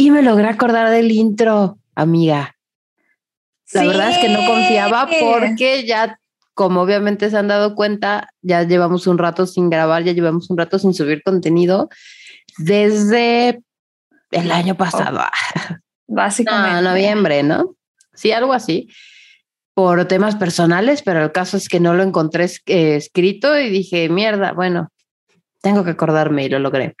Y me logré acordar del intro, amiga. La verdad es que no confiaba porque ya, como obviamente se han dado cuenta, ya llevamos un rato sin grabar, ya llevamos un rato sin subir contenido desde el año pasado. Oh. Básicamente. No, noviembre, ¿no? Sí, algo así. Por temas personales, pero el caso es que no lo encontré eh, escrito y dije, mierda, bueno, tengo que acordarme y lo logré.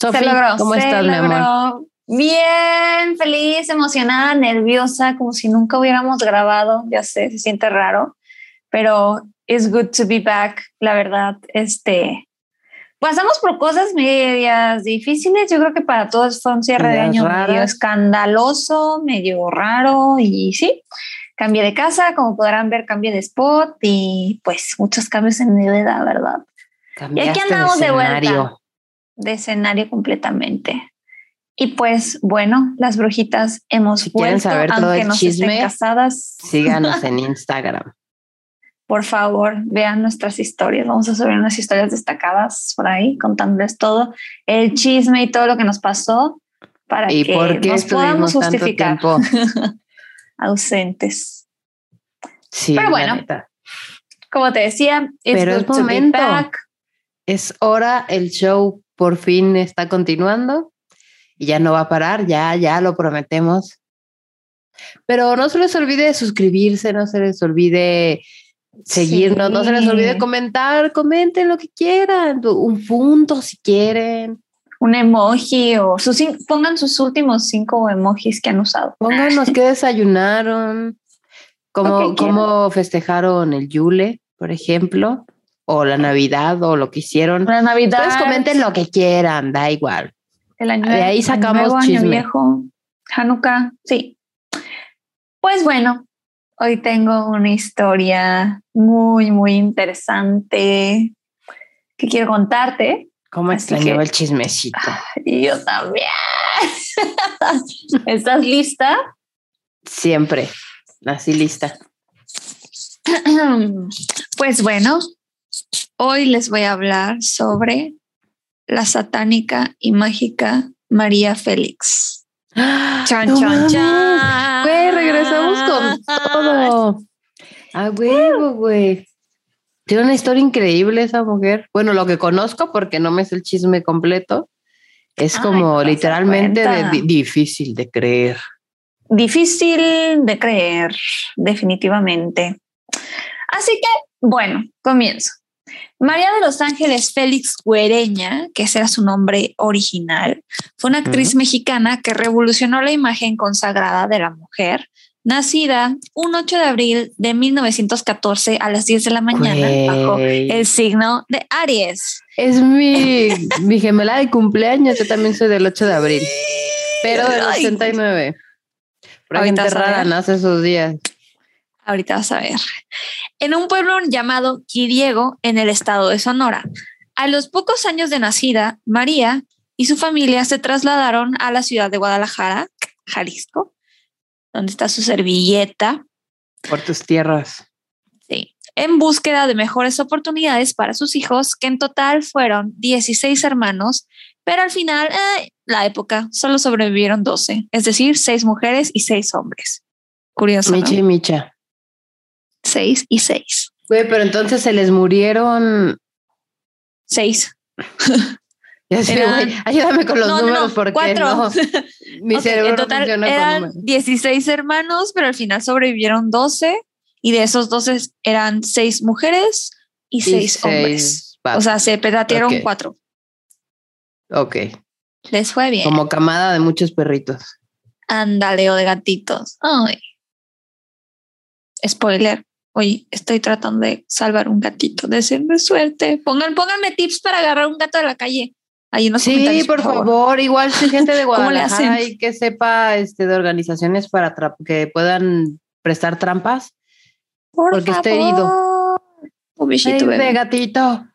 Sofía, ¿cómo estás, mi amor? Bien, feliz, emocionada, nerviosa, como si nunca hubiéramos grabado. Ya sé, se siente raro, pero it's good to be back, la verdad. Este, pasamos por cosas medias difíciles. Yo creo que para todos fue un cierre de año medio escandaloso, medio raro y sí. Cambié de casa, como podrán ver, cambié de spot y pues muchos cambios en mi vida, ¿verdad? y aquí andamos de, de vuelta de escenario completamente. Y pues bueno, las brujitas hemos si quieren saber todo el chisme, casadas. Síganos en Instagram. Por favor, vean nuestras historias. Vamos a subir unas historias destacadas por ahí, contándoles todo el chisme y todo lo que nos pasó para que nos podamos justificar ausentes. Sí, pero bueno, como te decía, pero es momento. Es hora, el show por fin está continuando y ya no va a parar, ya, ya lo prometemos. Pero no se les olvide suscribirse, no se les olvide seguirnos, no se les olvide comentar, comenten lo que quieran, un punto si quieren. Un emoji o sus, pongan sus últimos cinco emojis que han usado. Pónganos qué desayunaron, cómo, cómo festejaron el Yule, por ejemplo, o la Navidad o lo que hicieron. La Navidad. Ustedes comenten lo que quieran, da igual. El año de ahí sacamos año viejo, Hanukkah, sí. Pues bueno, hoy tengo una historia muy, muy interesante que quiero contarte. ¿Cómo extrañaba el chismecito? Y yo también. ¿Estás lista? Siempre, así lista. Pues bueno, hoy les voy a hablar sobre la satánica y mágica María Félix. Chan, chan, chan. Güey, regresamos con todo. A huevo, güey. Tiene una historia increíble esa mujer. Bueno, lo que conozco, porque no me es el chisme completo, es como literalmente difícil de creer. Difícil de creer, definitivamente. Así que, bueno, comienzo. María de los Ángeles Félix Guereña, que ese era su nombre original, fue una actriz mexicana que revolucionó la imagen consagrada de la mujer, nacida un 8 de abril de 1914 a las 10 de la mañana bajo el signo de Aries. Es mi, mi gemela de cumpleaños, yo también soy del 8 de abril, pero del 89. Por enterrada nace esos días. Ahorita vas a ver. En un pueblo llamado Quiriego, en el estado de Sonora. A los pocos años de nacida, María y su familia se trasladaron a la ciudad de Guadalajara, Jalisco, donde está su servilleta. Por tus tierras. Sí, en búsqueda de mejores oportunidades para sus hijos, que en total fueron 16 hermanos, pero al final, eh, la época, solo sobrevivieron 12, es decir, 6 mujeres y 6 hombres. Curioso. Micha y Micha. 6 y 6. Güey, pero entonces se les murieron 6. Ya sé, güey. Ayúdame con los números porque cuatro. no. Mi cerebro en total eran 16 hermanos, pero al final sobrevivieron 12 y de esos 12 eran 6 mujeres y 6 hombres. O sea, se pedatearon 4. Ok. Les fue bien. Como camada de muchos perritos. Ándale, o de gatitos. Ay. Spoiler. Oye, estoy tratando de salvar un gatito, de suerte. Pongan, pónganme tips para agarrar un gato de la calle. ahí en los Sí, por, favor. igual si gente de Guadalajara y que sepa este, de organizaciones para que puedan prestar trampas. porque está herido. de gatito.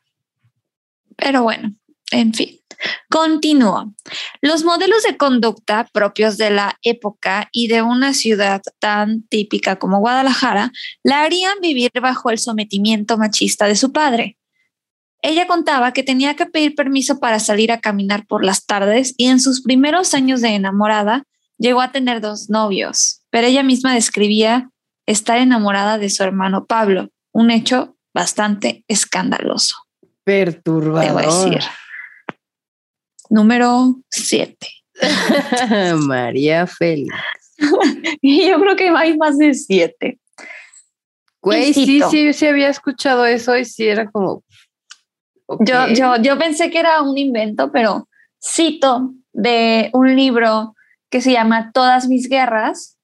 Pero bueno, en fin. Continúa. Los modelos de conducta propios de la época y de una ciudad tan típica como Guadalajara la harían vivir bajo el sometimiento machista de su padre. Ella contaba que tenía que pedir permiso para salir a caminar por las tardes y en sus primeros años de enamorada llegó a tener dos novios, pero ella misma describía estar enamorada de su hermano Pablo, un hecho bastante escandaloso. Perturbador. Debo decir. Número 7. María Félix. yo creo que hay más de siete. Güey, sí, sí, sí había escuchado eso y sí era como. Yo, yo, yo pensé que era un invento, pero cito de un libro que se llama Todas mis guerras,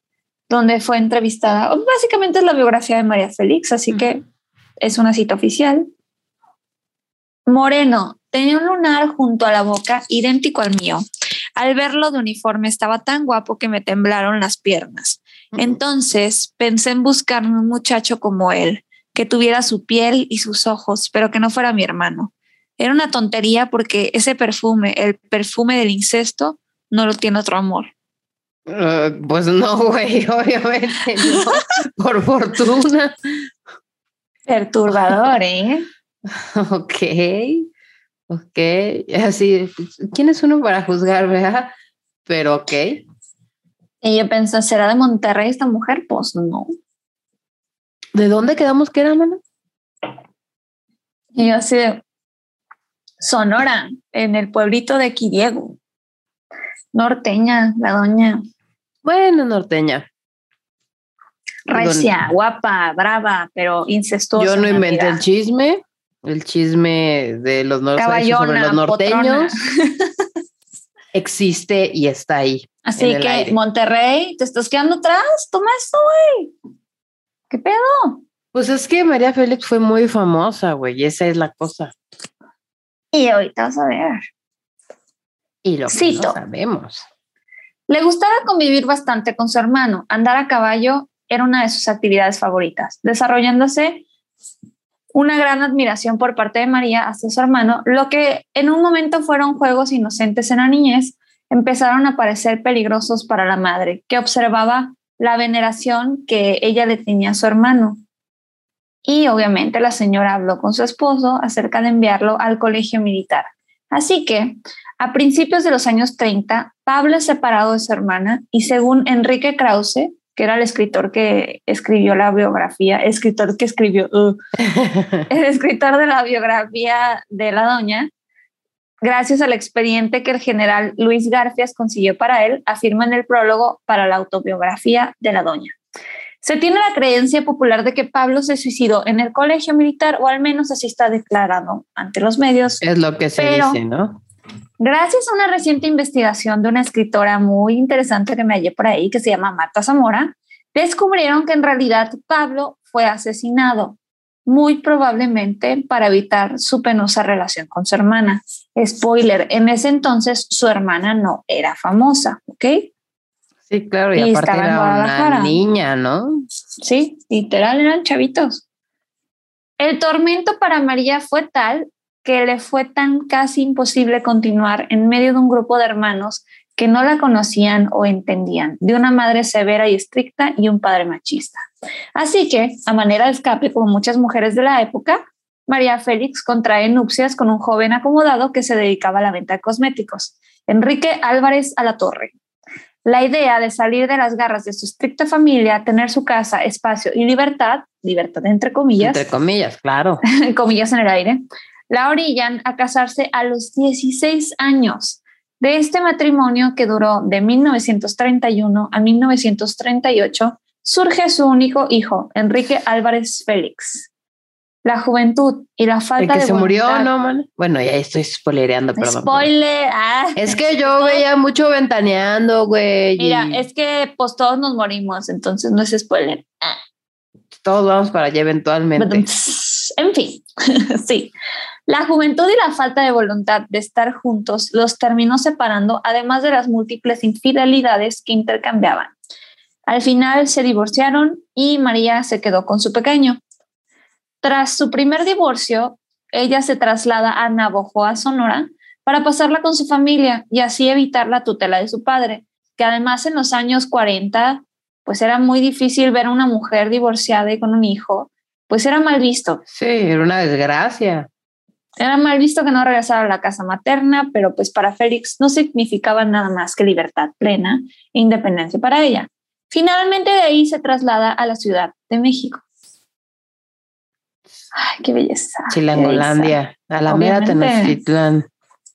donde fue entrevistada. Básicamente es la biografía de María Félix, así que es una cita oficial. Moreno, tenía un lunar junto a la boca idéntico al mío. Al verlo de uniforme estaba tan guapo que me temblaron las piernas. Entonces pensé en buscarme un muchacho como él, que tuviera su piel y sus ojos, pero que no fuera mi hermano. Era una tontería porque ese perfume, el perfume del incesto, no lo tiene otro amor. Ah, pues no, güey, obviamente no. Por fortuna. Perturbador, ¿eh? Ok, ok. Así, ¿quién es uno para juzgar, verdad? Pero ok. Y yo pensé, ¿será de Monterrey esta mujer? Pues no. ¿De dónde quedamos que era, mano? Y yo así de Sonora, en el pueblito de Quiriego. Norteña, la doña. Bueno, norteña. Recia, guapa, brava, pero incestuosa. Yo no inventé el chisme, el chisme de los, sobre los norteños. existe y está ahí. Así que, Monterrey, ¿te estás quedando atrás? Toma esto, güey. ¿Qué pedo? Pues es que María Félix fue muy famosa, güey, y esa es la cosa. Y ahorita vas a ver. Y lo que no sabemos. Le gustaba convivir bastante con su hermano. Andar a caballo era una de sus actividades favoritas, desarrollándose una gran admiración por parte de María hacia su hermano, lo que en un momento fueron juegos inocentes en la niñez, empezaron a parecer peligrosos para la madre, que observaba la veneración que ella le tenía a su hermano. Y obviamente la señora habló con su esposo acerca de enviarlo al colegio militar. Así que, a principios de los años 30, Pablo es separado de su hermana y según Enrique Krause, que era el escritor que escribió la biografía, escritor que escribió, uh, el escritor de la biografía de la doña, gracias al expediente que el general Luis Garfias consiguió para él, afirma en el prólogo para la autobiografía de la doña. Se tiene la creencia popular de que Pablo se suicidó en el colegio militar, o al menos así está declarado ante los medios. Es lo que se dice, ¿no? Gracias a una reciente investigación de una escritora muy interesante que me hallé por ahí, que se llama Marta Zamora, descubrieron que en realidad Pablo fue asesinado, muy probablemente para evitar su penosa relación con su hermana. Spoiler, en ese entonces su hermana no era famosa, ¿ok? Sí, claro, y, aparte era una niña, ¿no? Sí, literal, eran chavitos. El tormento para María fue tal que le fue tan casi imposible continuar en medio de un grupo de hermanos que no la conocían o entendían, de una madre severa y estricta y un padre machista. Así que, a manera de escape, como muchas mujeres de la época, María Félix contrae nupcias con un joven acomodado que se dedicaba a la venta de cosméticos, Enrique Álvarez a la Torre. La idea de salir de las garras de su estricta familia, tener su casa, espacio y libertad, libertad entre comillas. Entre comillas, claro. comillas en el aire, la orillan a casarse a los 16 años. De este matrimonio que duró de 1931 a 1938, surge su único hijo, Enrique Álvarez Félix. La juventud y la falta ¿El que se murió, no, man? Bueno, ya estoy spoilereando, perdón. Spoiler. Ah. es que yo veía mucho ventaneando, güey. Mira, es que pues todos nos morimos, entonces no es spoiler. Todos vamos para allá eventualmente. En fin, sí. La juventud y la falta de voluntad de estar juntos los terminó separando, además de las múltiples infidelidades que intercambiaban. Al final se divorciaron y María se quedó con su pequeño. Tras su primer divorcio, ella se traslada a Navojoa, Sonora, para pasarla con su familia y así evitar la tutela de su padre, que además en los años 40, pues era muy difícil ver a una mujer divorciada y con un hijo, pues era mal visto. Sí, era una desgracia. Era mal visto que no regresara a la casa materna, pero pues para Félix no significaba nada más que libertad plena e independencia para ella. Finalmente de ahí se traslada a la Ciudad de México. Ay, qué belleza. Chilangolandia, a la mera Tenochtitlán.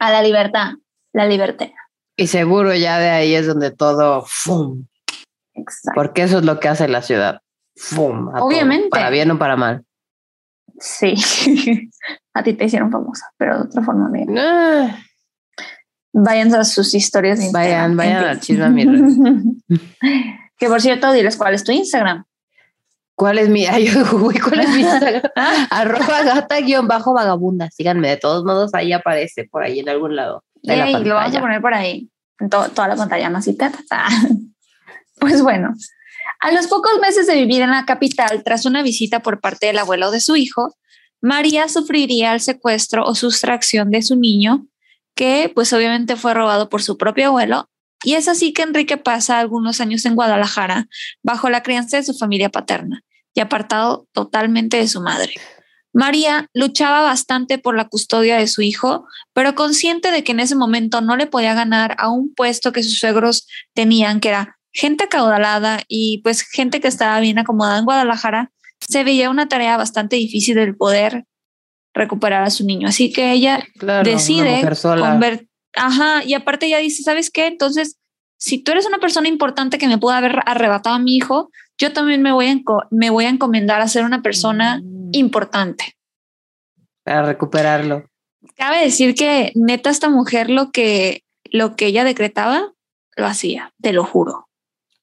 A la libertad, la libertad. Y seguro ya de ahí es donde todo ¡fum! Exacto. Porque eso es lo que hace la ciudad. ¡Fum! Obviamente. para bien o para mal. Sí. a ti te hicieron famosa, pero de otra forma, bien. Ah. Vayan a sus historias. De vayan, vayan al chisme Que por cierto, diles cuál es tu Instagram. ¿Cuál es mi? Ay, ¿cuál es mi Instagram? Arroba gata guion bajo vagabunda. Síganme, de todos modos, ahí aparece por ahí en algún lado. De lo vamos a poner por ahí. En toda la pantalla, ¿no? Así, Pues bueno, a los pocos meses de vivir en la capital, tras una visita por parte del abuelo de su hijo, María sufriría el secuestro o sustracción de su niño, que pues obviamente fue robado por su propio abuelo, y es así que Enrique pasa algunos años en Guadalajara bajo la crianza de su familia paterna y apartado totalmente de su madre. María luchaba bastante por la custodia de su hijo, pero consciente de que en ese momento no le podía ganar a un puesto que sus suegros tenían, que era gente acaudalada y pues gente que estaba bien acomodada en Guadalajara, se veía una tarea bastante difícil del poder recuperar a su niño. Así que ella decide convertir. Ajá, y aparte ella dice, ¿sabes qué? Entonces, si tú eres una persona importante que me pudo haber arrebatado a mi hijo, yo también me voy a, me voy a encomendar a ser una persona mm. importante. Para recuperarlo. Cabe decir que neta esta mujer lo que, lo que ella decretaba, lo hacía, te lo juro.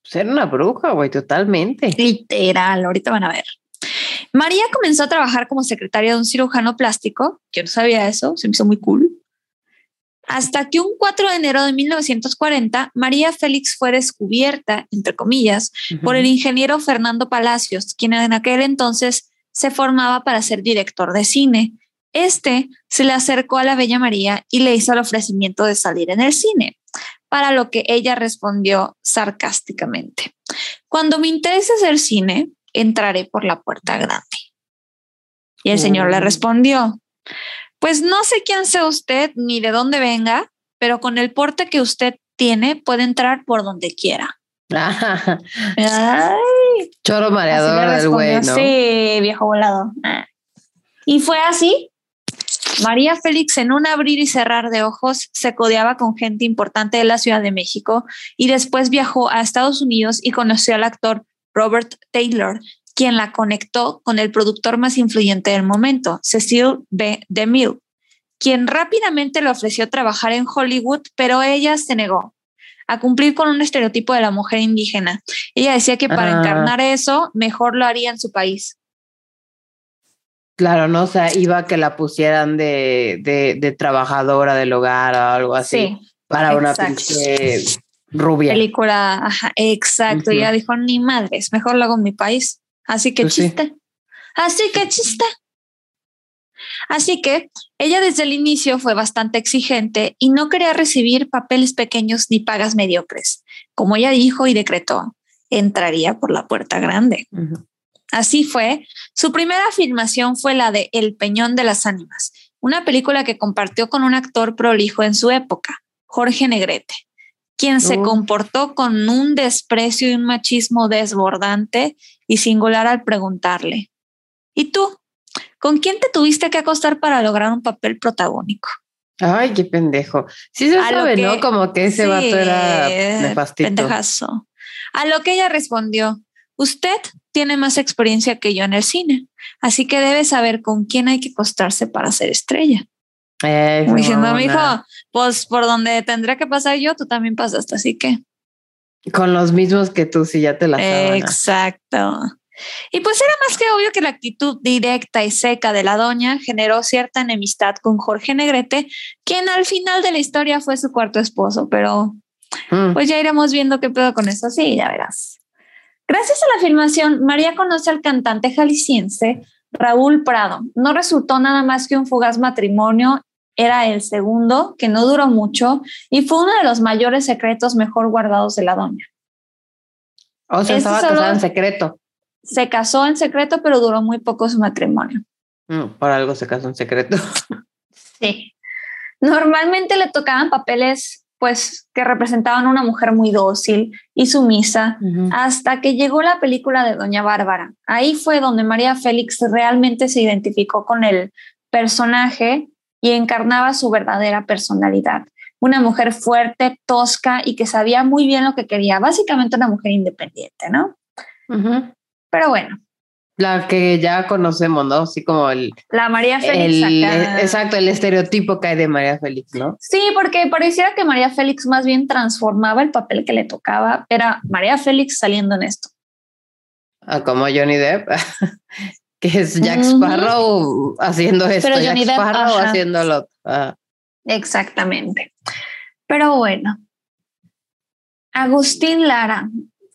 Ser una bruja, güey, totalmente. Literal, ahorita van a ver. María comenzó a trabajar como secretaria de un cirujano plástico. Yo no sabía eso, se me hizo muy cool. Hasta que un 4 de enero de 1940, María Félix fue descubierta, entre comillas, por el ingeniero Fernando Palacios, quien en aquel entonces se formaba para ser director de cine. Este se le acercó a la Bella María y le hizo el ofrecimiento de salir en el cine, para lo que ella respondió sarcásticamente. Cuando me interese hacer cine, entraré por la puerta grande. Y el señor le oh. respondió, pues no sé quién sea usted ni de dónde venga, pero con el porte que usted tiene puede entrar por donde quiera. Choro mareador del güey, ¿no? Sí, viejo volado. Y fue así. María Félix, en un abrir y cerrar de ojos, se codeaba con gente importante de la Ciudad de México y después viajó a Estados Unidos y conoció al actor Robert Taylor, quien la conectó con el productor más influyente del momento, Cecil B. DeMille, quien rápidamente le ofreció trabajar en Hollywood, pero ella se negó a cumplir con un estereotipo de la mujer indígena. Ella decía que para ah. encarnar eso, mejor lo haría en su país. Claro, no, o sea, iba a que la pusieran de, de, trabajadora del hogar o algo así. para una pinche rubia. Película, ajá, exacto. Ella dijo, ni madres, mejor lo hago en mi país. Así que pues chiste. Así que chiste. Así que ella desde el inicio fue bastante exigente y no quería recibir papeles pequeños ni pagas mediocres. Como ella dijo y decretó, entraría por la puerta grande. Así fue. Su primera filmación fue la de El Peñón de las Ánimas, una película que compartió con un actor prolijo en su época, Jorge Negrete quien se comportó con un desprecio y un machismo desbordante y singular al preguntarle, ¿y tú? ¿Con quién te tuviste que acostar para lograr un papel protagónico? Ay, qué pendejo. Sí se sabe, ¿no? Como que ese vato era nefastito. Pendejazo. A lo que ella respondió, usted tiene más experiencia que yo en el cine, así que debe saber con quién hay que acostarse para ser estrella. Eh, diciendo, mi hijo, pues por donde tendría que pasar yo, tú también pasaste, así que. Con los mismos que tú, si ya te la Exacto. Y pues era más que obvio que la actitud directa y seca de la doña generó cierta enemistad con Jorge Negrete, quien al final de la historia fue su cuarto esposo, pero mm. pues ya iremos viendo qué pedo con eso, sí, ya verás. Gracias a la filmación, María conoce al cantante jalisciense Raúl Prado. No resultó nada más que un fugaz matrimonio, era el segundo, que no duró mucho, y fue uno de los mayores secretos mejor guardados de la doña. O sea, estaba casada en secreto. Se casó en secreto, pero duró muy poco su matrimonio. Mm, por algo se casó en secreto. sí. Normalmente le tocaban papeles pues que representaban una mujer muy dócil y sumisa, hasta que llegó la película de Doña Bárbara. Ahí fue donde María Félix realmente se identificó con el personaje y encarnaba su verdadera personalidad. Una mujer fuerte, tosca y que sabía muy bien lo que quería. Básicamente una mujer independiente, ¿no? Pero bueno, la que ya conocemos, ¿no? Así como el... La María Félix. exacto, el estereotipo que hay de María Félix, ¿no? Sí, porque pareciera que María Félix más bien transformaba el papel que le tocaba. Era María Félix saliendo en esto. Ah, como Johnny Depp, que es Jack Sparrow haciendo esto, Pero Jack Sparrow haciéndolo. Exactamente. Pero bueno, Agustín Lara,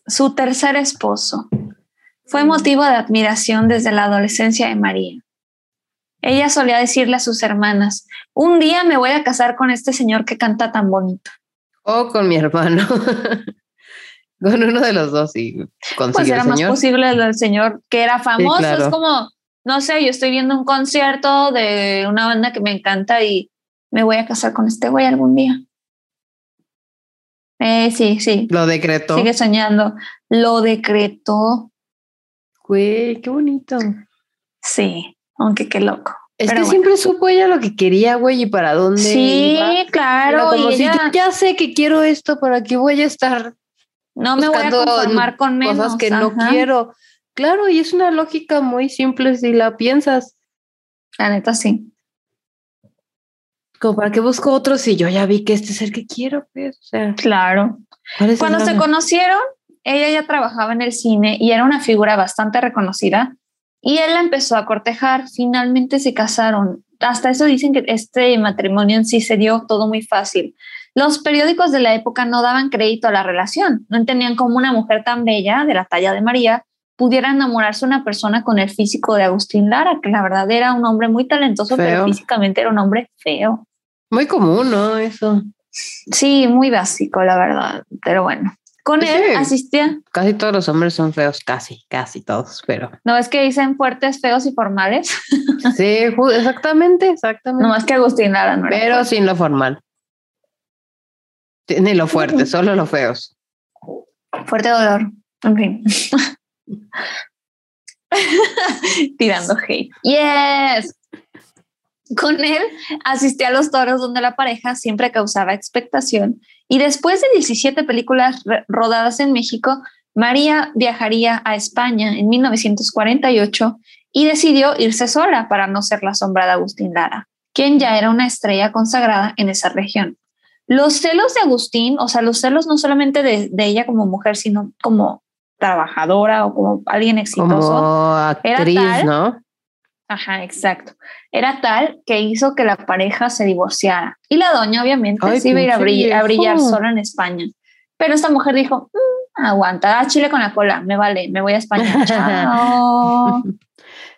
su tercer esposo, fue motivo de admiración desde la adolescencia de María. Ella solía decirle a sus hermanas, un día me voy a casar con este señor que canta tan bonito. O con mi hermano. con uno de los dos y Pues era más posible el señor que era famoso. Es como, no sé, yo estoy viendo un concierto de una banda que me encanta y me voy a casar con este güey algún día. Eh, sí, sí. Lo decretó. Sigue soñando. Lo decretó. Güey, qué bonito. Sí, aunque qué loco. Es que siempre supo ella lo que quería, güey, y para dónde. Sí, claro. como si ya sé que quiero esto, ¿para qué voy a estar? No me voy a conformar con menos. Cosas que no quiero. Claro, y es una lógica muy simple si la piensas. La neta, sí. Como para qué busco otro si yo ya vi que este es el que quiero, pues. O sea, claro. Cuando se conocieron, ella ya trabajaba en el cine y era una figura bastante reconocida y él la empezó a cortejar, finalmente se casaron. Hasta eso dicen que este matrimonio en sí se dio todo muy fácil. Los periódicos de la época no daban crédito a la relación, no entendían cómo una mujer tan bella, de la talla de María, pudiera enamorarse una persona con el físico de Agustín Lara, que la verdad era un hombre muy talentoso, pero físicamente era un hombre feo. Muy común, ¿no? Eso. Sí, muy básico, la verdad, pero bueno. Con él asistía. Casi todos los hombres son feos, casi, casi todos, pero. No es que dicen fuertes, feos y formales. sí, exactamente, exactamente. No más que Agustín Lara, no Pero sin lo formal. Ni lo fuerte, solo los feos. Fuerte dolor, en fin. Tirando hate. Yes. Con él asistí a los toros donde la pareja siempre causaba expectación y después de 17 películas rodadas en México, María viajaría a España en 1948 y decidió irse sola para no ser la sombra de Agustín Lara, quien ya era una estrella consagrada en esa región. Los celos de Agustín, o sea, los celos no solamente de, ella como mujer, sino como trabajadora o como alguien exitoso. Como actriz, ¿no? Ajá, exacto. Era tal que hizo que la pareja se divorciara. Y la doña, obviamente, se iba a ir a brillar, sola en España. Pero esta mujer dijo, mm, aguanta, chile con la cola, me vale, me voy a España. Chao.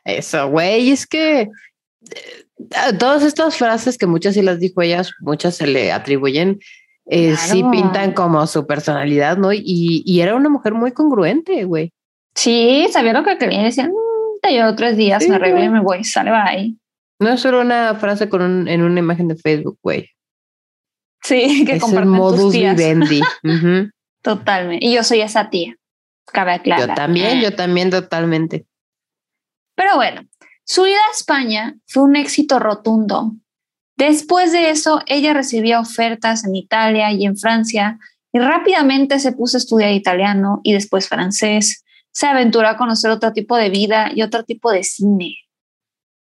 Eso, güey, es que eh, todas estas frases que muchas sí las dijo ellas, muchas se le atribuyen, eh, sí pintan como su personalidad, ¿no? Y, y era una mujer muy congruente, güey. Sí, sabía lo que quería, decían, yo tres días, me arreglo y me voy, sale bye. No es solo una frase con un, en una imagen de Facebook, güey. Sí, que es el modus vivendi. Totalmente. Y yo soy esa tía. Cabe aclarar. Yo también, yo también totalmente. Pero bueno, su ida a España fue un éxito rotundo. Después de eso, ella recibía ofertas en Italia y en Francia y rápidamente se puso a estudiar italiano y después francés se aventuró a conocer otro tipo de vida y otro tipo de cine.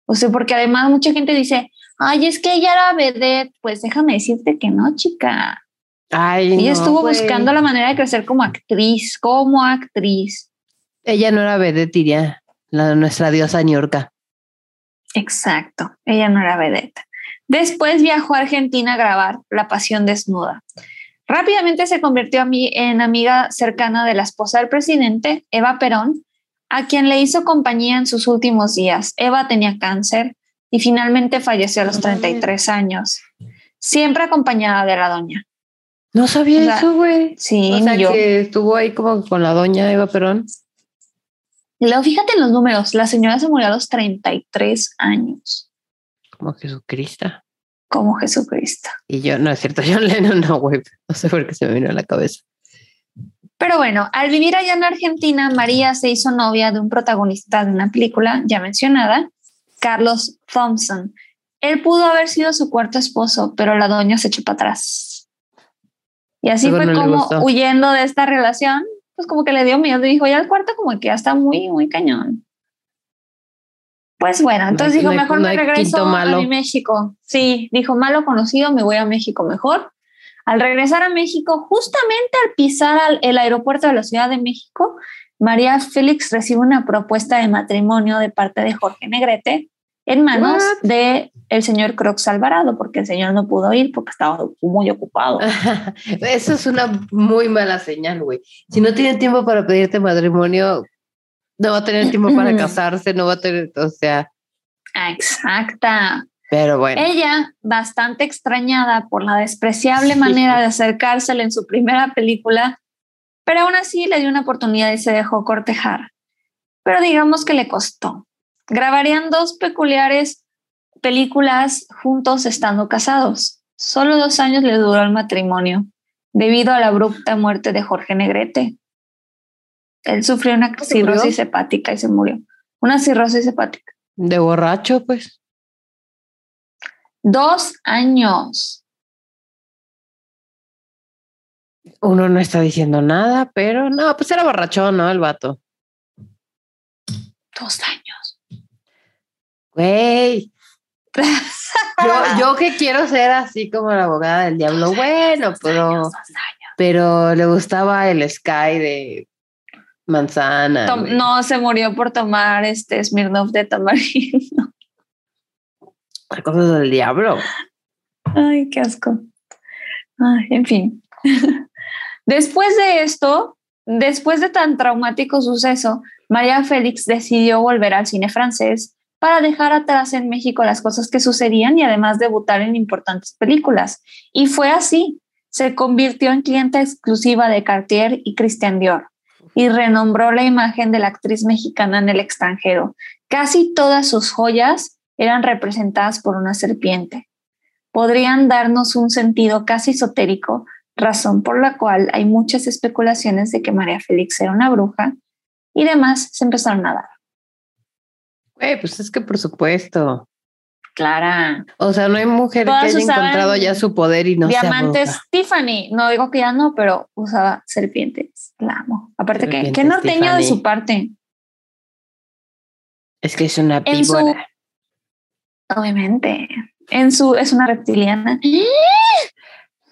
O sea, porque además mucha gente dice, ay, es que ella era vedette. Pues déjame decirte que no, chica. Ay, ella estuvo buscando la manera de crecer como actriz, como actriz. Ella no era vedette, diría la, nuestra diosa Niurka. Exacto, ella no era vedette. Después viajó a Argentina a grabar La Pasión Desnuda. Rápidamente se convirtió a mí en amiga cercana de la esposa del presidente, Eva Perón, a quien le hizo compañía en sus últimos días. Eva tenía cáncer y finalmente falleció a los 33 años, siempre acompañada de la doña. No sabía eso, güey. Sí, o sea, que estuvo ahí como con la doña Eva Perón. Luego, fíjate en los números, la señora se murió a los 33 años. Como Jesucristo. Como Jesucristo. Y yo, no es cierto, John Lennon no, güey. No sé por qué se me vino a la cabeza. Pero bueno, al vivir allá en Argentina, María se hizo novia de un protagonista de una película ya mencionada, Carlos Thompson. Él pudo haber sido su cuarto esposo, pero la doña se echó para atrás. Y así fue como huyendo de esta relación, pues como que le dio miedo y dijo, ya el cuarto como que ya está muy, muy cañón. Pues bueno, entonces dijo, mejor me regreso a mi México. Sí, dijo, malo conocido, me voy a México mejor. Al regresar a México, justamente al pisar el aeropuerto de la Ciudad de México, María Félix recibe una propuesta de matrimonio de parte de Jorge Negrete en manos de el señor Crox Alvarado, porque el señor no pudo ir porque estaba muy ocupado. Eso es una muy mala señal, güey. Si no tiene tiempo para pedirte matrimonio, no va a tener tiempo para casarse, no va a tener, o sea. Exacta. Pero bueno. Ella, bastante extrañada por la despreciable manera de acercársele en su primera película, pero aún así le dio una oportunidad y se dejó cortejar. Pero digamos que le costó. Grabarían dos peculiares películas juntos estando casados. Solo dos años le duró el matrimonio, debido a la abrupta muerte de Jorge Negrete, él sufrió una cirrosis hepática y se murió. Una cirrosis hepática. De borracho, pues. Dos años. Uno no está diciendo nada, pero no, pues era borracho, ¿no? El vato. Dos años. Güey. yo, yo que quiero ser así como la abogada del diablo, bueno, pero, pero le gustaba el Sky de manzana. no, se murió por tomar este Smirnoff de tamarindo. Cosas del diablo. Ay, qué asco. Ay, en fin. Después de esto, después de tan traumático suceso, María Félix decidió volver al cine francés para dejar atrás en México las cosas que sucedían y además debutar en importantes películas. Y fue así. Se convirtió en clienta exclusiva de Cartier y Christian Dior y renombró la imagen de la actriz mexicana en el extranjero. Casi todas sus joyas eran representadas por una serpiente. Podrían darnos un sentido casi esotérico, razón por la cual hay muchas especulaciones de que María Félix era una bruja y demás se empezaron a dar. pues es que por supuesto. Clara. O sea, no hay mujer que haya encontrado ya su poder y no Diamantes Tiffany. No digo que ya no, pero usaba serpientes. La amo. Aparte que, qué norteño de su parte. Es que es una víbora. Obviamente. En su, es una reptiliana.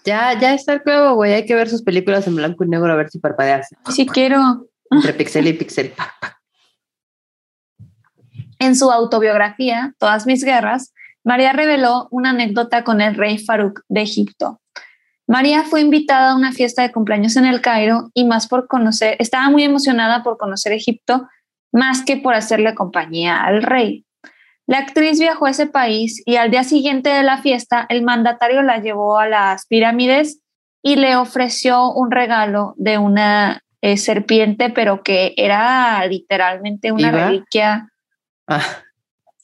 Ya, ya está el clavo, güey. Hay que ver sus películas en blanco y negro a ver si parpadeas. Sí quiero. Entre pixel y pixel. En su autobiografía, Todas mis guerras, María reveló una anécdota con el rey Farouk de Egipto. María fue invitada a una fiesta de cumpleaños en el Cairo y más por conocer, estaba muy emocionada por conocer Egipto más que por hacerle compañía al rey. La actriz viajó a ese país y al día siguiente de la fiesta el mandatario la llevó a las pirámides y le ofreció un regalo de una eh, serpiente, pero que era literalmente una reliquia Ah.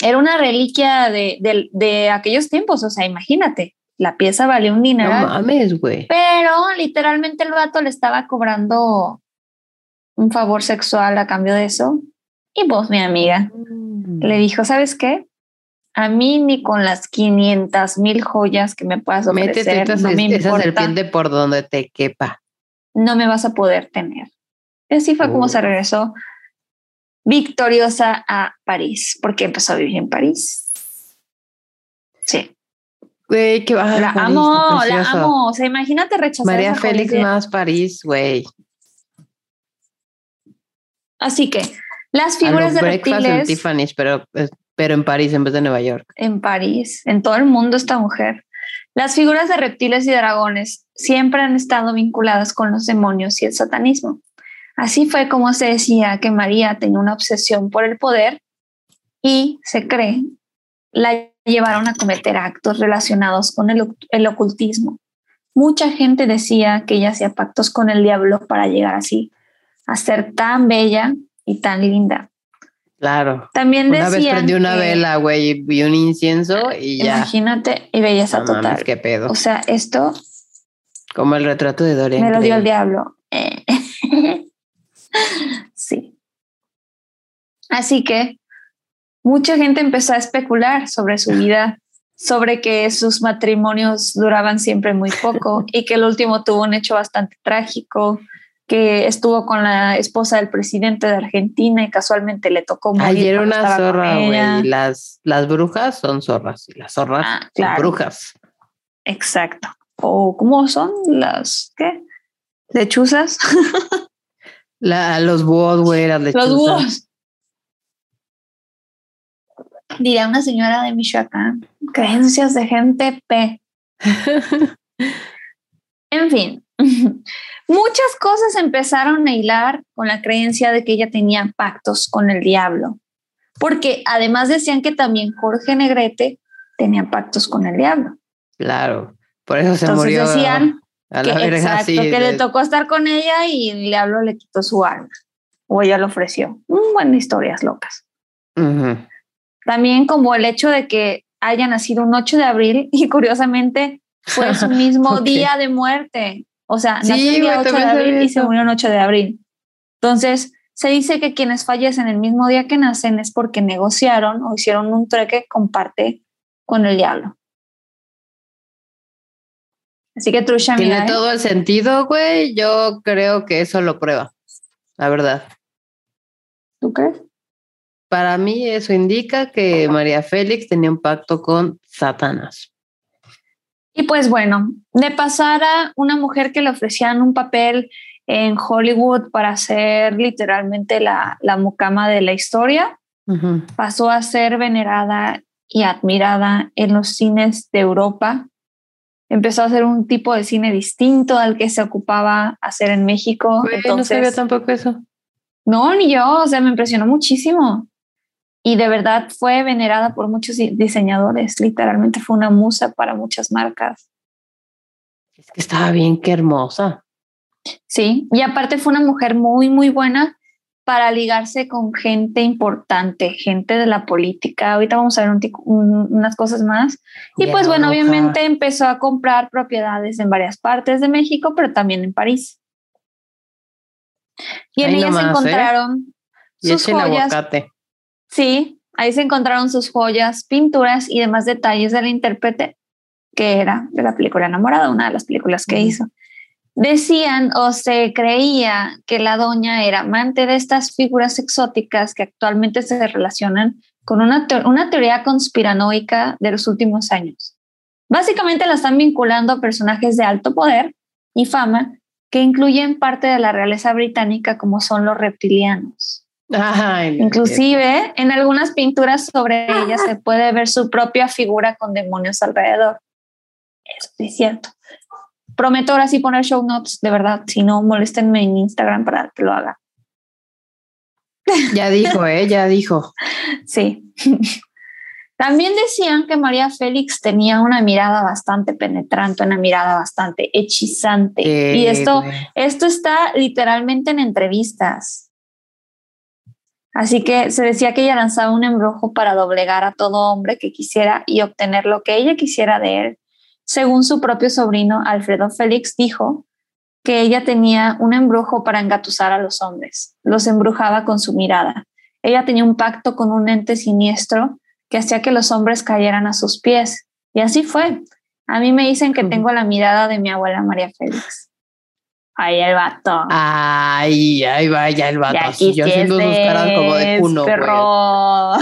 Era una reliquia de, aquellos tiempos, o sea, imagínate, la pieza valió un dinero. No mames, güey. Pero literalmente el vato le estaba cobrando un favor sexual a cambio de eso. Y vos, mi amiga, mm. le dijo, ¿sabes qué? A mí ni con las 500 mil joyas que me puedas ofrecer, no me esa serpiente por donde te quepa. No me vas a poder tener. Y así fue como se regresó victoriosa a París, porque empezó a vivir en París. Sí. Güey, qué va. La amo, la amo. O sea, imagínate rechazar. María Félix más París, güey. Así que las figuras de reptiles. En pero, pero en París en vez de Nueva York. En París, en todo el mundo esta mujer. Las figuras de reptiles y dragones siempre han estado vinculadas con los demonios y el satanismo. Así fue como se decía que María tenía una obsesión por el poder y se cree la llevaron a cometer actos relacionados con el, ocultismo. Mucha gente decía que ella hacía pactos con el diablo para llegar así, a ser tan bella y tan linda. Claro. También una vez prendí una vela, güey, y un incienso y ya. Imagínate, y belleza total. qué pedo. O sea, esto. Como el retrato de Dorian. Me lo dio el diablo. Sí. Así que mucha gente empezó a especular sobre su vida, sobre que sus matrimonios duraban siempre muy poco y que el último tuvo un hecho bastante trágico, que estuvo con la esposa del presidente de Argentina y casualmente le tocó morir. Ayer una zorra, güey. Las, las brujas son zorras y las zorras ah, son brujas. Exacto. ¿O cómo son las, qué? ¿Lechuzas? la, los búhos, güey, las lechuzas. Los búhos diría una señora de Michoacán, creencias de gente P. en fin, muchas cosas empezaron a hilar con la creencia de que ella tenía pactos con el diablo, porque además decían que también Jorge Negrete tenía pactos con el diablo. Claro, por eso se Entonces murió. decían que, exacto, que le tocó estar con ella y el diablo le quitó su alma, o ella lo ofreció. Un buen historias locas. También como el hecho de que haya nacido un 8 de abril y curiosamente fue su mismo día de muerte. O sea, nació el día 8 de abril y se murió el 8 de abril. Entonces, se dice que quienes fallecen el mismo día que nacen es porque negociaron o hicieron un trueque con parte con el diablo. Así que Trusha, Tiene ¿eh? todo el sentido, güey. Yo creo que eso lo prueba, la verdad. ¿Tú crees? Para mí eso indica que María Félix tenía un pacto con Satanás. Y pues bueno, de pasar a una mujer que le ofrecían un papel en Hollywood para ser literalmente la, la mucama de la historia, pasó a ser venerada y admirada en los cines de Europa. Empezó a hacer un tipo de cine distinto al que se ocupaba hacer en México. Entonces, no sabía tampoco eso. No, ni yo, o sea, me impresionó muchísimo y de verdad fue venerada por muchos diseñadores, literalmente fue una musa para muchas marcas. Es que estaba bien, qué hermosa. Sí, y aparte fue una mujer muy, muy buena para ligarse con gente importante, gente de la política. Ahorita vamos a ver unas cosas más. Y pues bueno, obviamente empezó a comprar propiedades en varias partes de México, pero también en París. Y en ellas se ¿eh? encontraron sus joyas. Sí, ahí se encontraron sus joyas, pinturas y demás detalles de la intérprete, que era de la película Enamorada, una de las películas que hizo. Decían o se creía que la doña era amante de estas figuras exóticas que actualmente se relacionan con una, una teoría conspiranoica de los últimos años. Básicamente la están vinculando a personajes de alto poder y fama que incluyen parte de la realeza británica como son los reptilianos. Inclusive en algunas pinturas sobre ella se puede ver su propia figura con demonios alrededor. Eso es cierto. Prometo ahora sí poner show notes, de verdad. Si no, moléstenme en Instagram para que lo haga. Ya dijo, ¿eh? Ya dijo. Sí. También decían que María Félix tenía una mirada bastante penetrante, una mirada bastante hechizante. y esto, esto está literalmente en entrevistas. Así que se decía que ella lanzaba un embrujo para doblegar a todo hombre que quisiera y obtener lo que ella quisiera de él. Según su propio sobrino, Alfredo Félix dijo que ella tenía un embrujo para engatusar a los hombres. Los embrujaba con su mirada. Ella tenía un pacto con un ente siniestro que hacía que los hombres cayeran a sus pies. Y así fue. A mí me dicen que tengo la mirada de mi abuela María Félix. Ahí el vato. Ay, ahí va ya el vato. Así, yo haciendo sus caras como de cuno, perro.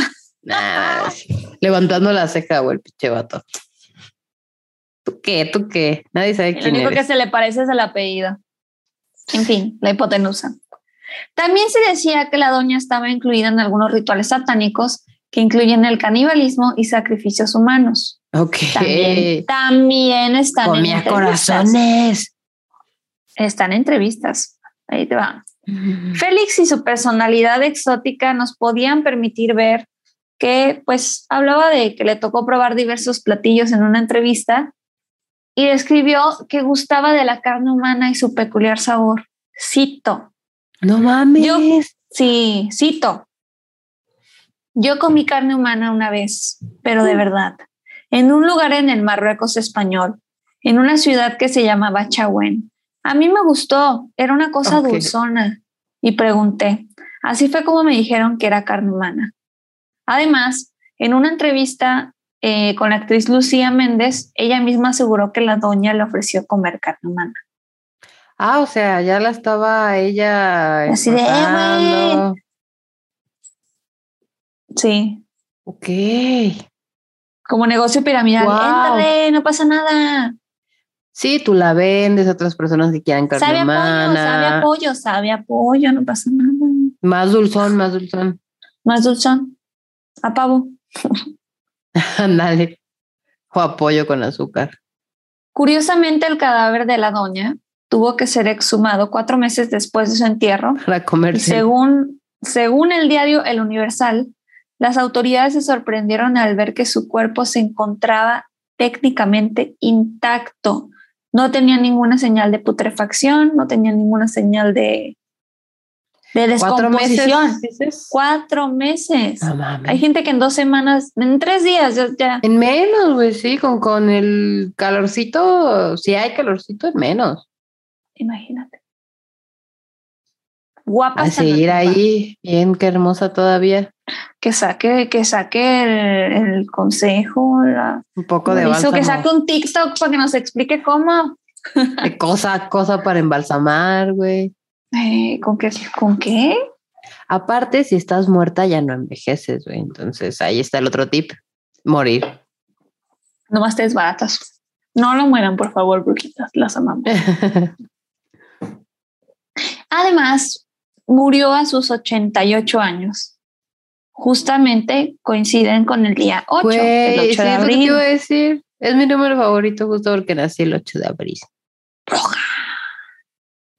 levantando la ceja, güey, el pinche vato. ¿Tú qué? ¿Tú qué? Nadie sabe quién Lo único que se le parece es el apellido. En fin, la hipotenusa. También se decía que la doña estaba incluida en algunos rituales satánicos que incluyen el canibalismo y sacrificios humanos. Ok. También, también están Comía en corazones. Están entrevistas. Ahí te va. Félix y su personalidad exótica nos podían permitir ver que pues hablaba de que le tocó probar diversos platillos en una entrevista y describió que gustaba de la carne humana y su peculiar sabor. Cito. No mames. sí, cito. Yo comí carne humana una vez, pero de verdad, en un lugar en el Marruecos español, en una ciudad que se llamaba Chahuen. A mí me gustó, era una cosa dulzona. Y pregunté, así fue como me dijeron que era carne humana. Además, en una entrevista eh, con la actriz Lucía Méndez, ella misma aseguró que la doña le ofreció comer carne humana. Ah, o sea, ya la estaba ella. Así de, eh, Sí. Ok. Como negocio piramidal. Wow. no pasa nada. Sí, tú la vendes a otras personas que quieran carne sabe humana. Apoyo, sabe apoyo, sabe apoyo, no pasa nada. Más dulzón, más dulzón. Más dulzón. A pavo. Ándale. o apoyo con azúcar. Curiosamente, el cadáver de la doña tuvo que ser exhumado cuatro meses después de su entierro. Para comerse. según, según el diario El Universal, las autoridades se sorprendieron al ver que su cuerpo se encontraba técnicamente intacto. No tenía ninguna señal de putrefacción, no tenía ninguna señal de, de descomposición. ¿Cuatro meses? Hay gente que en dos semanas, en tres días ya. En menos, güey, sí, con, con el calorcito, si hay calorcito, en menos. Imagínate. Guapa. A seguir ahí, bien, qué hermosa todavía. Que saque, que saque el, consejo, un poco de bálsamo. Que saque un TikTok para que nos explique cómo. cosa, cosa para embalsamar, güey. Eh, ¿con, qué, ¿Con qué? Aparte, si estás muerta ya no envejeces, güey. Entonces ahí está el otro tip, morir. Nomás te desbaratas. No lo mueran, por favor, brujitas, las amamos. Además, murió a sus 88 años. Justamente coinciden con el día 8, el 8 de abril. Es, decir. es mi número favorito justo porque nací el 8 de abril. Roja.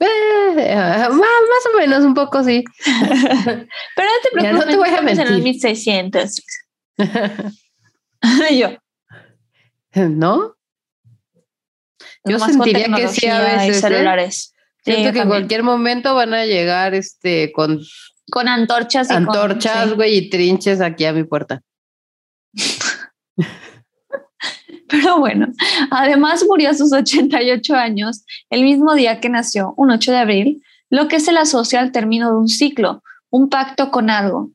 Eh, más, o menos, un poco sí. Pero no te preocupes, no te voy a mentir. en el 1600. Yo. ¿No? Yo sentiría que sí a veces. ¿eh? Siento que en cualquier momento van a llegar este con con antorchas y antorchas, güey, y trinches aquí a mi puerta. Pero bueno, además murió a sus 88 años, el mismo día que nació, un 8 de abril, lo que se le asocia al término de un ciclo, un pacto con algo.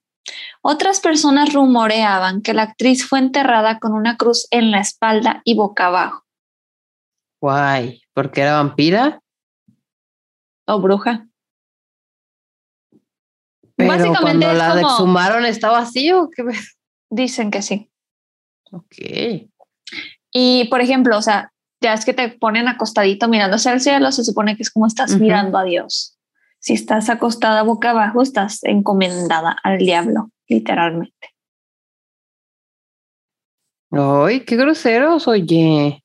Otras personas rumoreaban que la actriz fue enterrada con una cruz en la espalda y boca abajo. Guay, ¿porque era vampira? O bruja. Pero Básicamente cuando la exhumaron, ¿estaba así o qué? Dicen que sí. Ok. Y por ejemplo, o sea, ya es que te ponen acostadito mirando hacia el cielo, se supone que es como estás mirando a Dios. Si estás acostada boca abajo, estás encomendada al diablo, literalmente. Ay, qué groseros, oye.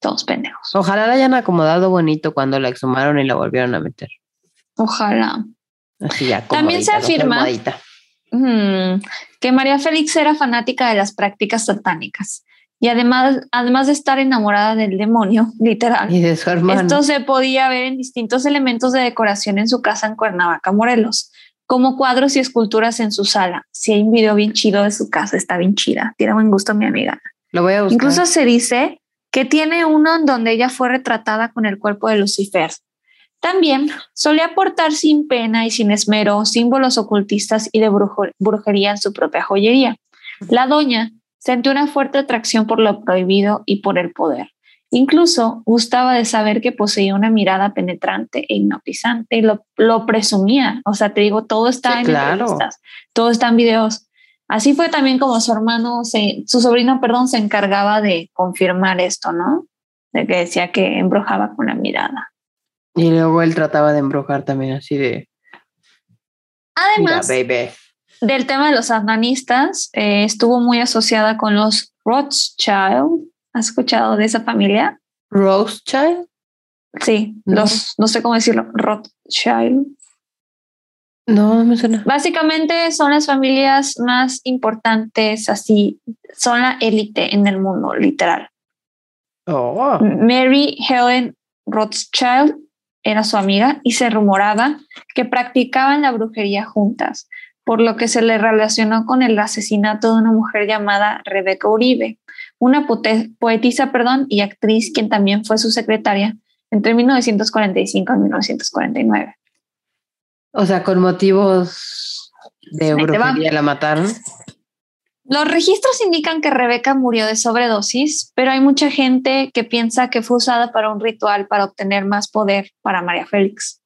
Todos pendejos. Ojalá la hayan acomodado bonito cuando la exhumaron y la volvieron a meter. Ojalá. Así ya, También se afirma que María Félix era fanática de las prácticas satánicas y además, además de estar enamorada del demonio, literal, y de su hermano. esto se podía ver en distintos elementos de decoración en su casa en Cuernavaca, Morelos, como cuadros y esculturas en su sala. Si hay un video bien chido de su casa, está bien chida. Tiene buen gusto mi amiga. Lo voy a buscar. Incluso se dice que tiene uno en donde ella fue retratada con el cuerpo de Lucifer. También solía portar sin pena y sin esmero símbolos ocultistas y de brujería en su propia joyería. La doña Sentí una fuerte atracción por lo prohibido y por el poder. Incluso gustaba de saber que poseía una mirada penetrante e hipnotizante y lo, presumía. O sea, te digo, todo está en entrevistas, todo está en videos. Así fue también como su hermano, su sobrino, perdón, se encargaba de confirmar esto, ¿no? De que decía que embrujaba con la mirada. Y luego él trataba de embrujar también así de, Además, del tema de los satanistas, eh, estuvo muy asociada con los Rothschild. ¿Has escuchado de esa familia? Rothschild. Sí, los, no sé cómo decirlo, Rothschild. No, me suena. Básicamente son las familias más importantes, así, son la élite en el mundo, literal. Oh. Mary Helen Rothschild era su amiga y se rumoraba que practicaban la brujería juntas, por lo que se le relacionó con el asesinato de una mujer llamada Rebecca Uribe, una poetisa perdón, y actriz quien también fue su secretaria entre 1945 y 1949. O sea, con motivos de brujería la mataron. Los registros indican que Rebeca murió de sobredosis, pero hay mucha gente que piensa que fue usada para un ritual para obtener más poder para María Félix.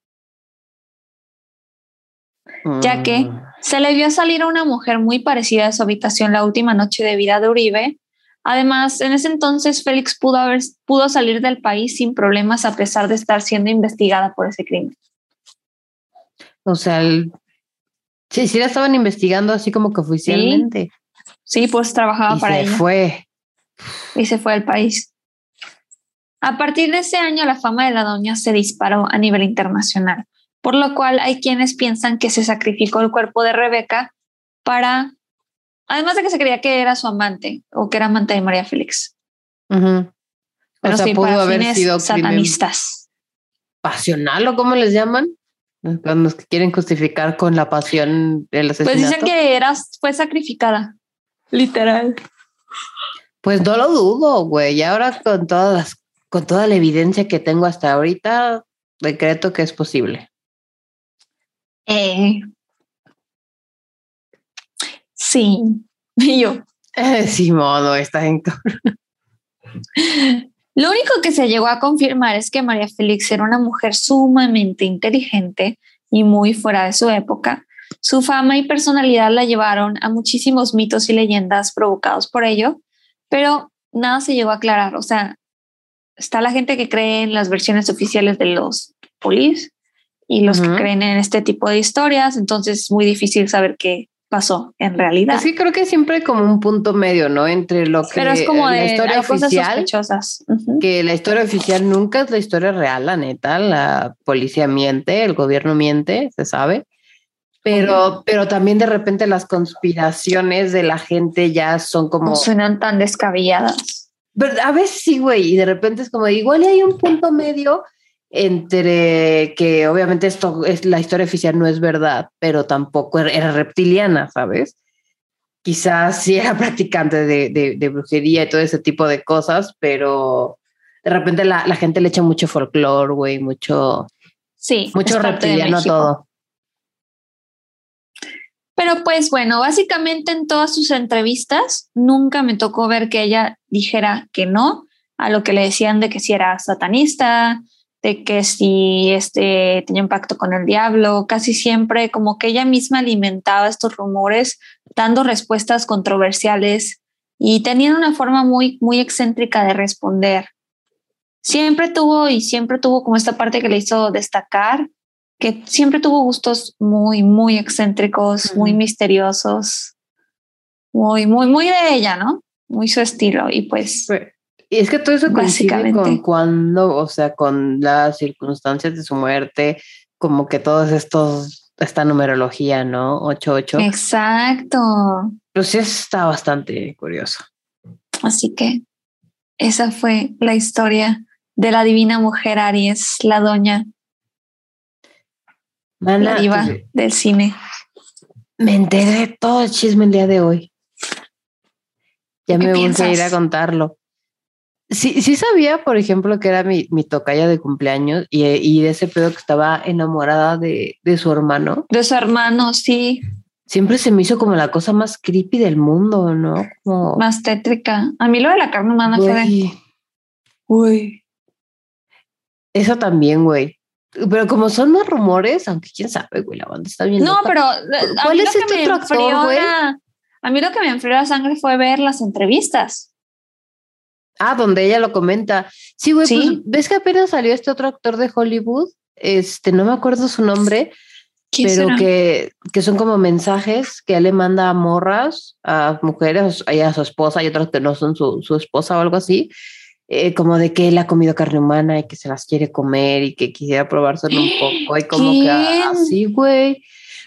Ya que mm. se le vio salir a una mujer muy parecida a su habitación la última noche de vida de Uribe. Además, en ese entonces Félix pudo, haber, pudo salir del país sin problemas a pesar de estar siendo investigada por ese crimen. O sea, sí, sí la estaban investigando así como que oficialmente. Sí, pues trabajaba y para se fue. Y se fue al país. A partir de ese año, la fama de la doña se disparó a nivel internacional, por lo cual hay quienes piensan que se sacrificó el cuerpo de Rebeca para, además de que se creía que era su amante o que era amante de María Félix. Pero o sea, pudo haber sido satanistas. Pasional o cómo les llaman? Los que quieren justificar con la pasión el asesinato. Pues dicen que era, fue sacrificada, literal. Pues no lo dudo, güey. Y ahora con todas las, con toda la evidencia que tengo hasta ahorita, decreto que es posible. Eh, sí, y yo. Eh, sí, modo, está en Lo único que se llegó a confirmar es que María Félix era una mujer sumamente inteligente y muy fuera de su época. Su fama y personalidad la llevaron a muchísimos mitos y leyendas provocados por ello, pero nada se llegó a aclarar. O sea, está la gente que cree en las versiones oficiales de los polis y los que creen en este tipo de historias, entonces es muy difícil saber qué, pasó en realidad. Sí, creo que siempre como un punto medio, ¿no? Entre lo que Pero es como la historia oficial, que la historia oficial nunca es la historia real, la neta, la policía miente, el gobierno miente, se sabe. Pero, pero también de repente las conspiraciones de la gente ya son como... No suenan tan descabelladas. a veces sí, güey, y de repente es como, igual hay un punto medio entre que obviamente esto es la historia oficial no es verdad, pero tampoco era, reptiliana, ¿sabes? Quizás sí era practicante de, de, brujería y todo ese tipo de cosas, pero de repente la, la gente le echa mucho folclore, güey, mucho, sí, mucho reptiliano todo. Pero pues bueno, básicamente en todas sus entrevistas nunca me tocó ver que ella dijera que no a lo que le decían de que si era satanista, de que si este tenía impacto con el diablo, casi siempre como que ella misma alimentaba estos rumores dando respuestas controversiales y tenía una forma muy muy excéntrica de responder. Siempre tuvo y siempre tuvo como esta parte que le hizo destacar que siempre tuvo gustos muy muy excéntricos, muy misteriosos, muy muy muy de ella, ¿no? Muy su estilo y pues y es que todo eso coincide con cuando, o sea, con las circunstancias de su muerte, como que todos estos, esta numerología, ¿no? 88. Exacto. Pero sí está bastante curioso. Así que esa fue la historia de la divina mujer Aries, la doña. la diva del cine. Me enteré de todo el chisme el día de hoy. Ya me voy a ir a contarlo. Sí, sí sabía, por ejemplo, que era mi, mi tocaya de cumpleaños y, y, de ese pedo que estaba enamorada de, de, su hermano. De su hermano, sí. Siempre se me hizo como la cosa más creepy del mundo, ¿no? Como... Más tétrica. A mí lo de la carne humana fue Uy. Eso también, güey. Pero como son más rumores, aunque quién sabe, güey, la banda está bien. No, pero. ¿Cuál es este otro actor, güey? A mí lo que me enfrió la sangre fue ver las entrevistas. Ah, donde ella lo comenta. Sí, güey, pues ves que apenas salió este otro actor de Hollywood, este, no me acuerdo su nombre, pero que, que son como mensajes que él le manda a morras, a mujeres, y a su esposa y otras que no son su, su esposa o algo así, eh, como de que él ha comido carne humana y que se las quiere comer y que quisiera probárselo un poco y como que así, güey.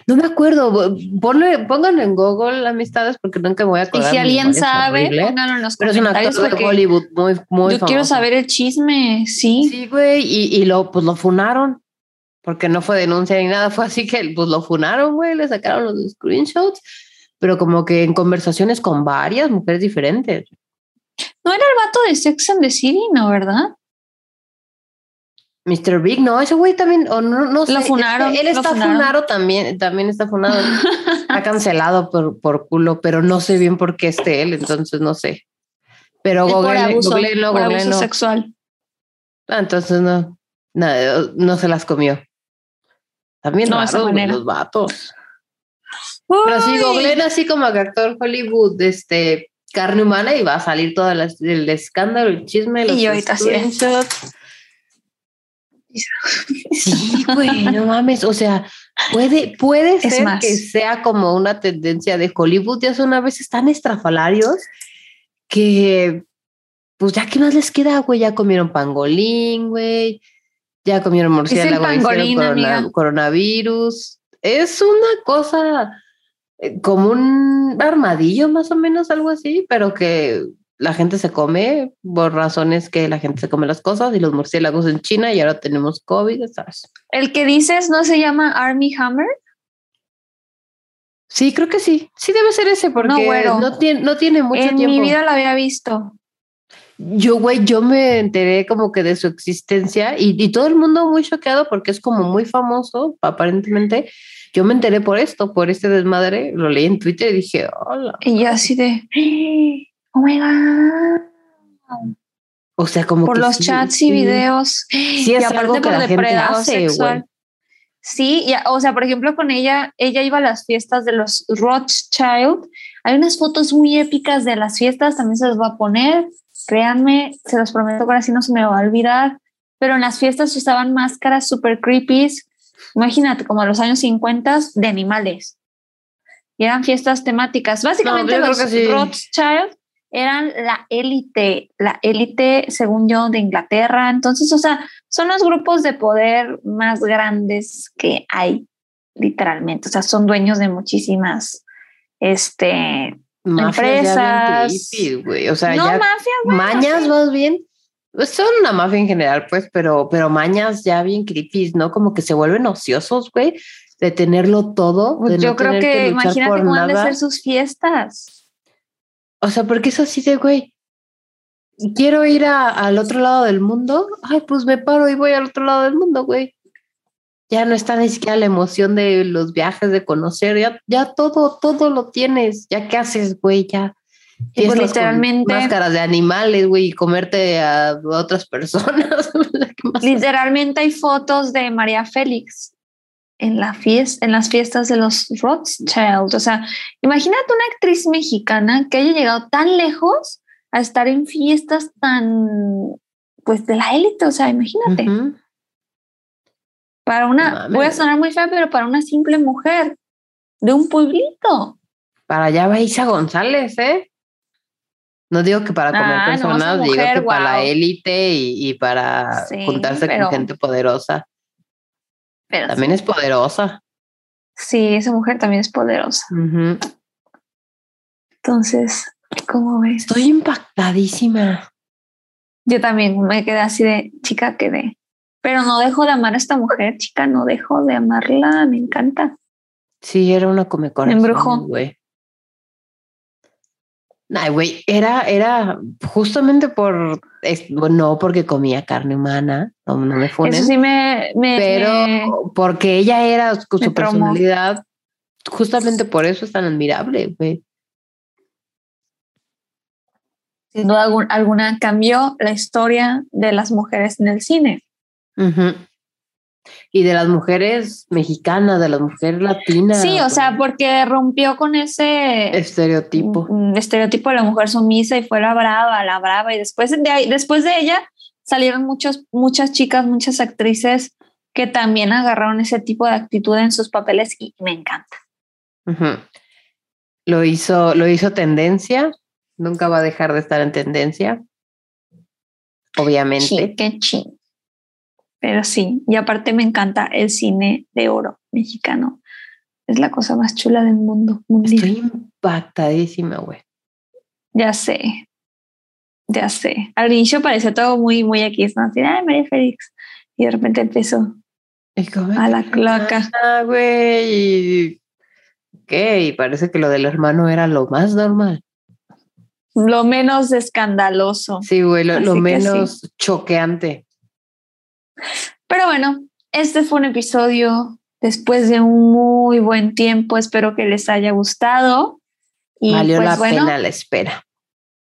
No me acuerdo, Ponle, pónganlo en Google amistades porque nunca me voy a acordar. Y si alguien sabe, pónganlo en los Pero comentarios. Pero es un actor de Hollywood muy, muy Yo quiero saber el chisme, sí. Sí, güey, y, y, lo, pues lo funaron porque no fue denuncia ni nada, fue así que pues lo funaron, güey, le sacaron los screenshots, pero como que en conversaciones con varias mujeres diferentes. No era el vato de Sex and the City, ¿no? ¿Verdad? Mr. Big, no, ese güey también, o no, no sé. Lo funaron. Él está funado también, también está funado. ha cancelado por, por culo, pero no sé bien por qué esté él, entonces no sé. Pero Google, abuso, abuso sexual. Ah, entonces no, no, no se las comió. También no, raros los vatos. Pero sí, Goglen así como actor Hollywood, este, carne humana y va a salir todo el escándalo, el chisme, los y ahorita sí. Sí, güey, no mames. O sea, puede, puede ser que sea como una tendencia de Hollywood. Ya son a veces tan estrafalarios que, pues ya qué más les queda, güey. Ya comieron pangolín, güey. Ya comieron murciélago, corona, coronavirus. Es una cosa eh, como un armadillo, más o menos, algo así, pero que la gente se come por razones que la gente se come las cosas y los murciélagos en China y ahora tenemos COVID, ¿sabes? ¿El que dices no se llama Army Hammer? Sí, creo que sí. Sí debe ser ese porque no, tiene, no tiene mucho tiempo. En mi vida lo había visto. Yo, güey, yo me enteré como que de su existencia y, y, todo el mundo muy choqueado porque es como muy famoso, aparentemente. Yo me enteré por esto, por este desmadre, lo leí en Twitter y dije, hola. Y así de, oh my God. O sea, como por los chats y videos. Sí, es algo que la gente hace, sexual. Sí, o sea, por ejemplo, con ella, ella iba a las fiestas de los Rothschild. Hay unas fotos muy épicas de las fiestas, también se las voy a poner. Créanme, se los prometo que ahora sí no se me va a olvidar. Pero en las fiestas usaban máscaras super creepy. Imagínate, como en los años 50 de animales. Y eran fiestas temáticas. Básicamente los Rothschild eran la élite, la élite, según yo, de Inglaterra. Entonces, o sea, son los grupos de poder más grandes que hay, literalmente. O sea, son dueños de muchísimas este, empresas. O sea, no, mañas más bien. Pues son una mafia en general, pues, pero, pero mañas ya bien creepy, ¿no? Como que se vuelven ociosos, güey, de tenerlo todo. Pues yo creo que, imagínate cómo han de ser sus fiestas. O sea, porque es así de, güey, quiero ir al otro lado del mundo. Ay, pues me paro y voy al otro lado del mundo, güey ya no está ni siquiera la emoción de los viajes, de conocer, ya, ya todo, todo lo tienes, ya qué haces, güey, ya. Pues literalmente. Máscaras de animales, güey, y comerte a otras personas. literalmente hay fotos de María Félix en, la fiesta, en las fiestas de los Rothschild. O sea, imagínate una actriz mexicana que haya llegado tan lejos a estar en fiestas tan, pues, de la élite. O sea, imagínate. Para una, voy a sonar muy fea, pero para una simple mujer de un pueblito. Para allá va Isa González, ¿eh? No digo que para comer ah, personas, digo que para la élite y, para juntarse con gente poderosa. Pero también es poderosa. Sí, esa mujer también es poderosa. Entonces, ¿cómo ves? Estoy impactadísima. Yo también me quedé así de chica, quedé. Pero no dejo de amar a esta mujer, chica, no dejo de amarla, me encanta. Sí, era una come Me embrujó. güey. Ay, güey, era, era justamente por, no porque comía carne humana, no, me fue. Eso sí me, Pero porque ella era su personalidad, justamente por eso es tan admirable, güey. Sin duda alguna cambió la historia de las mujeres en el cine. Y de las mujeres mexicanas, de las mujeres latinas. Sí, o sea, porque rompió con ese estereotipo. estereotipo de la mujer sumisa y fue la brava, la brava. Y después de, después de ella salieron muchos, muchas chicas, muchas actrices que también agarraron ese tipo de actitud en sus papeles y me encanta. Lo hizo, lo hizo tendencia, nunca va a dejar de estar en tendencia. Obviamente. Sí, qué ching. Pero sí, y aparte me encanta el cine de oro mexicano. Es la cosa más chula del mundo. Estoy impactadísima, güey. Ya sé. Ya sé. Al inicio parecía todo muy, muy aquí, ¿no? Así, ay, María Félix. Y de repente empezó a la cloaca. Ah, güey. ¿Qué? parece que lo del hermano era lo más normal. Lo menos escandaloso. Sí, güey, lo, menos choqueante. Pero bueno, este fue un episodio después de un muy buen tiempo. Espero que les haya gustado. Y Valió pues la pena la espera.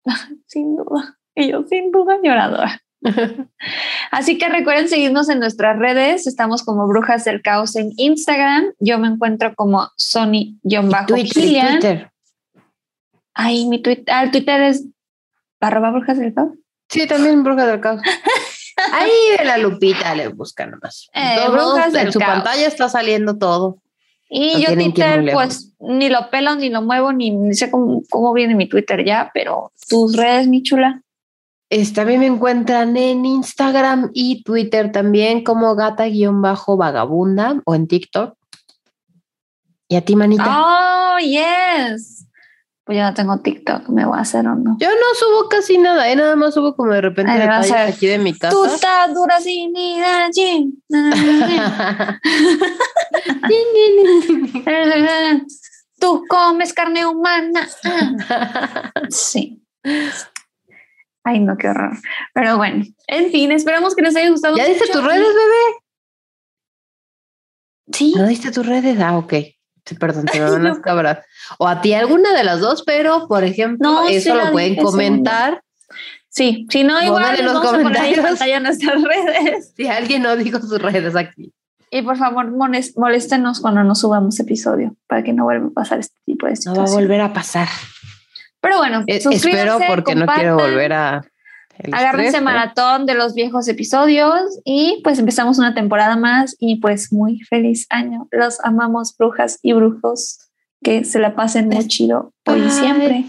Sin duda. Y yo sin duda lloradora. Así que recuerden seguirnos en nuestras redes. Estamos como Brujas del Caos en Instagram. Yo me encuentro como Sony-Twitter. Ay, mi Twitter, ah, el Twitter es arroba Brujas del Caos. Sí, también Brujas del Caos. Ahí de la lupita le buscan nomás. Eh, brujas en su pantalla está saliendo todo. Y yo Twitter, pues ni lo pelo, ni lo muevo, ni, sé cómo, cómo, viene mi Twitter ya, pero tus redes, mi chula. también me encuentran en Instagram y Twitter también como gata-vagabunda o en TikTok. ¿Y a ti, manita? Oh, yes pues yo no tengo TikTok, me voy a hacer o no. Yo no subo casi nada, ¿eh? nada más subo como de repente Ay, detalles aquí de mi casa. Tú estás dura sin ni Tú comes carne humana. sí. Ay, no, qué horror. Pero bueno, en fin, esperamos que les haya gustado. ¿Ya diste tus redes, bebé? Sí. ¿No diste tus redes? Ah, ok. Sí, perdón, te van las cabras. O a ti alguna de las dos, pero por ejemplo, eso lo pueden comentar. Sí, si no, igual en los comentarios en nuestras redes. Si alguien no dijo sus redes aquí. Y por favor, moléstenos cuando nos subamos episodio para que no vuelva a pasar este tipo de situaciones. No va a volver a pasar. Pero bueno, eh, espero porque no quiero volver a. Agárrense maratón de los viejos episodios y pues empezamos una temporada más y pues muy feliz año. Los amamos brujas y brujos. Que se la pasen muy chido hoy y siempre.